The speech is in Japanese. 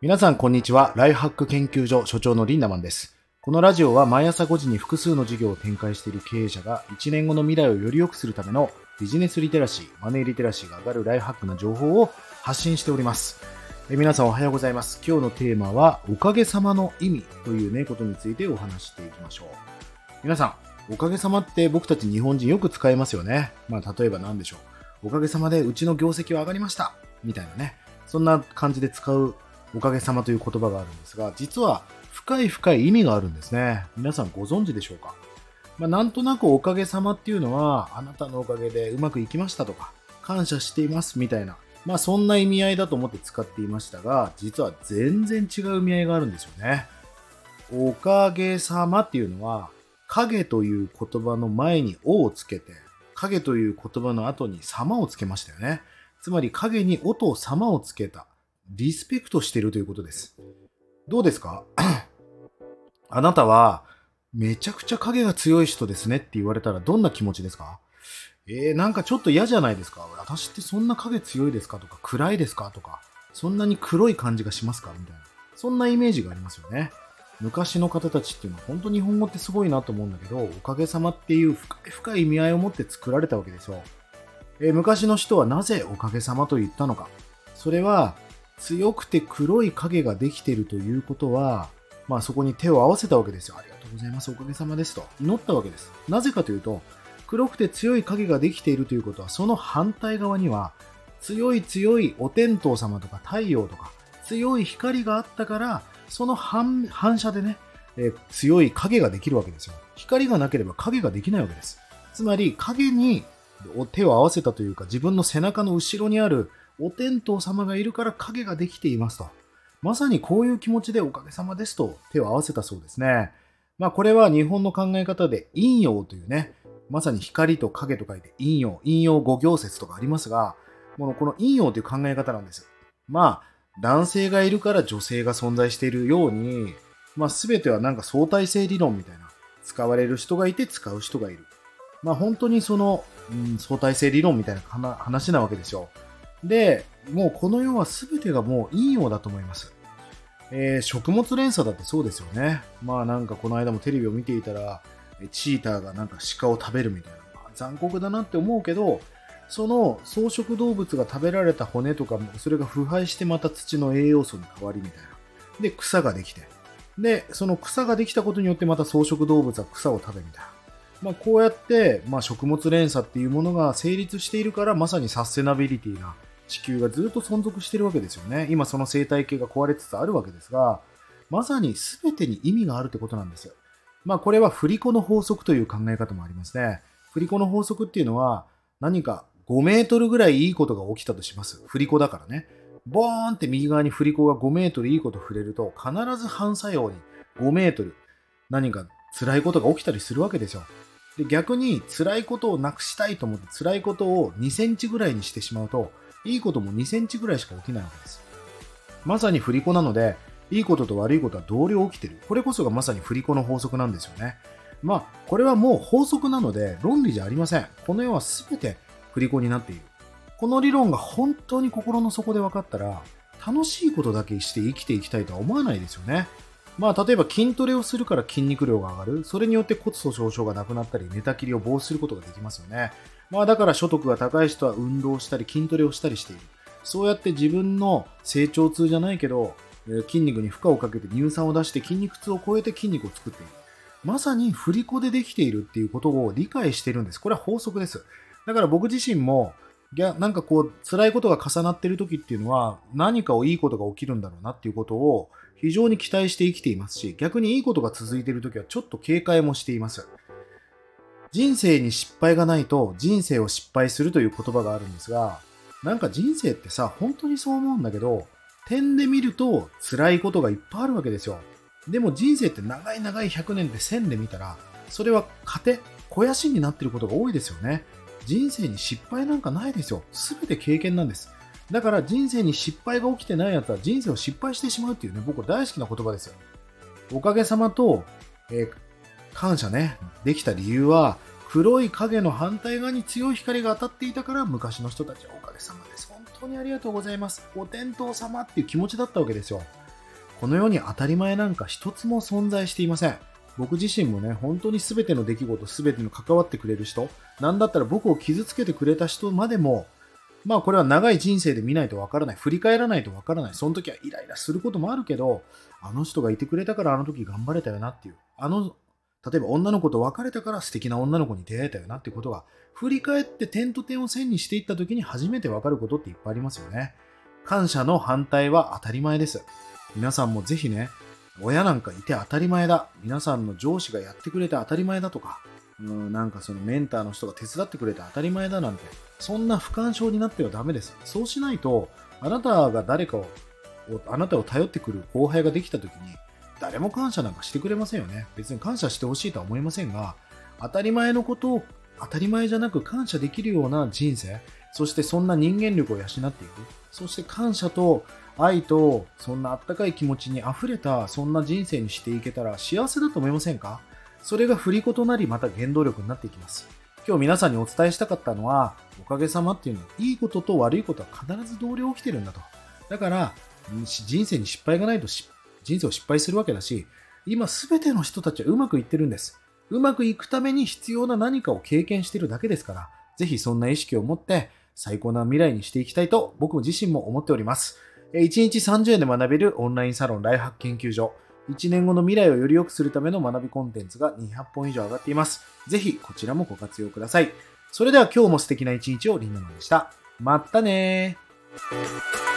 皆さんこんにちは。ライフハック研究所所長のリンダマンです。このラジオは毎朝5時に複数の事業を展開している経営者が1年後の未来をより良くするためのビジネスリテラシー、マネーリテラシーが上がるライフハックな情報を発信しております。え皆さんおはようございます。今日のテーマはおかげさまの意味というね、ことについてお話していきましょう。皆さん、おかげさまって僕たち日本人よく使いますよね。まあ例えば何でしょう。おかげさまでうちの業績は上がりました。みたいなね。そんな感じで使うおかげさまという言葉があるんですが、実は深い深い意味があるんですね。皆さんご存知でしょうか？まあ、なんとなくおかげさまっていうのは、あなたのおかげでうまくいきましたとか、感謝していますみたいな、まあそんな意味合いだと思って使っていましたが、実は全然違う意味合いがあるんですよね。おかげさまっていうのは、影という言葉の前におをつけて、影という言葉の後に様をつけましたよね。つまり影におと様をつけた。リスペクトしているということです。どうですか？あなたは、めちゃくちゃ影が強い人ですねって言われたらどんな気持ちですか？えー、なんかちょっと嫌じゃないですか？私ってそんな影強いですか？とか暗いですか？とか、そんなに黒い感じがしますか？みたいな。そんなイメージがありますよね。昔の方たちっていうのは本当日本語ってすごいなと思うんだけど、おかげさまっていう深い深い意味合いを持って作られたわけですよ。えー、昔の人はなぜおかげさまと言ったのか。それは強くて黒い影ができているということは、まあそこに手を合わせたわけですよ。ありがとうございます。おかげさまですと。祈ったわけです。なぜかというと、黒くて強い影ができているということは、その反対側には、強い強いお天道様とか太陽とか、強い光があったから、その反反射でね、え、強い影ができるわけですよ。光がなければ影ができないわけです。つまり、影に手を合わせたというか、自分の背中の後ろにあるお天道様がいるから影ができていますと。まさにこういう気持ちでおかげさまですと手を合わせたそうですね。まあこれは日本の考え方で陰陽というね、まさに光と影と書いて陰陽、陰陽五行説とかありますが、このこの陰陽という考え方なんです。まあ男性がいるから女性が存在しているように、まあ全てはなんか相対性理論みたいな。使われる人がいて使う人がいる。まあ本当にその、うん、相対性理論みたいな話なわけですよ。で、もうこの世は全てがもう陰陽だと思います。えー、食物連鎖だってそうですよね。まあなんかこの間もテレビを見ていたら、チーターがなんか鹿を食べるみたいな。まあ、残酷だなって思うけど、その草食動物が食べられた骨とかも、それが腐敗してまた土の栄養素に変わりみたいな。で、草ができて。で、その草ができたことによってまた草食動物は草を食べみたいな。まあ、こうやって、まあ、食物連鎖っていうものが成立しているから、まさにサステナビリティな地球がずっと存続しているわけですよね。今その生態系が壊れつつあるわけですが、まさに全てに意味があるってことなんですよ。まあこれは振り子の法則という考え方もありますね。振り子の法則っていうのは何か5メートルぐらいいいことが起きたとします。振り子だからね。ボーンって右側に振り子が5メートルいいこと触れると必ず反作用に5メートル何か辛いことが起きたりするわけですよ。で逆に辛いことをなくしたいと思って辛いことを2センチぐらいにしてしまうといいことも2センチぐらいしか起きないわけです。まさに振り子なので、いいことと悪いことは同量起きてる。これこそがまさに振り子の法則なんですよね。まあ、これはもう法則なので論理じゃありません。この世は全て振り子になっている。この理論が本当に心の底で分かったら、楽しいことだけして生きていきたいとは思わないですよね。まあ、例えば筋トレをするから筋肉量が上がる。それによって骨粗鬆症がなくなったり、寝たきりを防止することができますよね。まあだから所得が高い人は運動したり筋トレをしたりしている。そうやって自分の成長痛じゃないけど、筋肉に負荷をかけて乳酸を出して筋肉痛を超えて筋肉を作っている。まさに振り子でできているっていうことを理解しているんです。これは法則です。だから僕自身も、なんかこう辛いことが重なってる時っていうのは何かをいいことが起きるんだろうなっていうことを非常に期待して生きていますし、逆にいいことが続いてる時はちょっと警戒もしています。人生に失敗がないと人生を失敗するという言葉があるんですが、なんか人生ってさ、本当にそう思うんだけど、点で見ると辛いことがいっぱいあるわけですよ。でも人生って長い長い100年で線で見たら、それは糧、肥やしになってることが多いですよね。人生に失敗なんかないですよ。すべて経験なんです。だから人生に失敗が起きてないやつは人生を失敗してしまうっていうね、僕大好きな言葉ですよ。おかげさまと、えー感謝ね、できた理由は、黒い影の反対側に強い光が当たっていたから昔の人たちはおかげさまです。本当にありがとうございます。お天道様っていう気持ちだったわけですよ。この世に当たり前なんか一つも存在していません。僕自身もね、本当に全ての出来事、全ての関わってくれる人、なんだったら僕を傷つけてくれた人までも、まあこれは長い人生で見ないとわからない。振り返らないとわからない。その時はイライラすることもあるけど、あの人がいてくれたからあの時頑張れたよなっていう。あの、例えば女の子と別れたから素敵な女の子に出会えたよなってことが、振り返って点と点を線にしていった時に初めてわかることっていっぱいありますよね。感謝の反対は当たり前です。皆さんもぜひね、親なんかいて当たり前だ。皆さんの上司がやってくれて当たり前だとか、うんなんかそのメンターの人が手伝ってくれて当たり前だなんて、そんな不干渉になってはダメです。そうしないと、あなたが誰かを、あなたを頼ってくる後輩ができた時に、誰も感謝なんかしてくれませんよね。別に感謝してほしいとは思いませんが、当たり前のことを当たり前じゃなく感謝できるような人生、そしてそんな人間力を養っていく。そして感謝と愛とそんなあったかい気持ちに溢れたそんな人生にしていけたら幸せだと思いませんか？それが振り子となりまた原動力になっていきます。今日皆さんにお伝えしたかったのは、おかげさまっていうのは、いいことと悪いことは必ず同僚起きてるんだと。だから、人生に失敗がないと人生を失敗するわけだし、今すべての人たちはうまくいってるんです。うまくいくために必要な何かを経験してるだけですから、ぜひそんな意識を持って最高な未来にしていきたいと僕自身も思っております。1日30円で学べるオンラインサロンライハック研究所。1年後の未来をより良くするための学びコンテンツが200本以上上がっています。ぜひこちらもご活用ください。それでは今日も素敵な一日をりんなのでした。まったねー。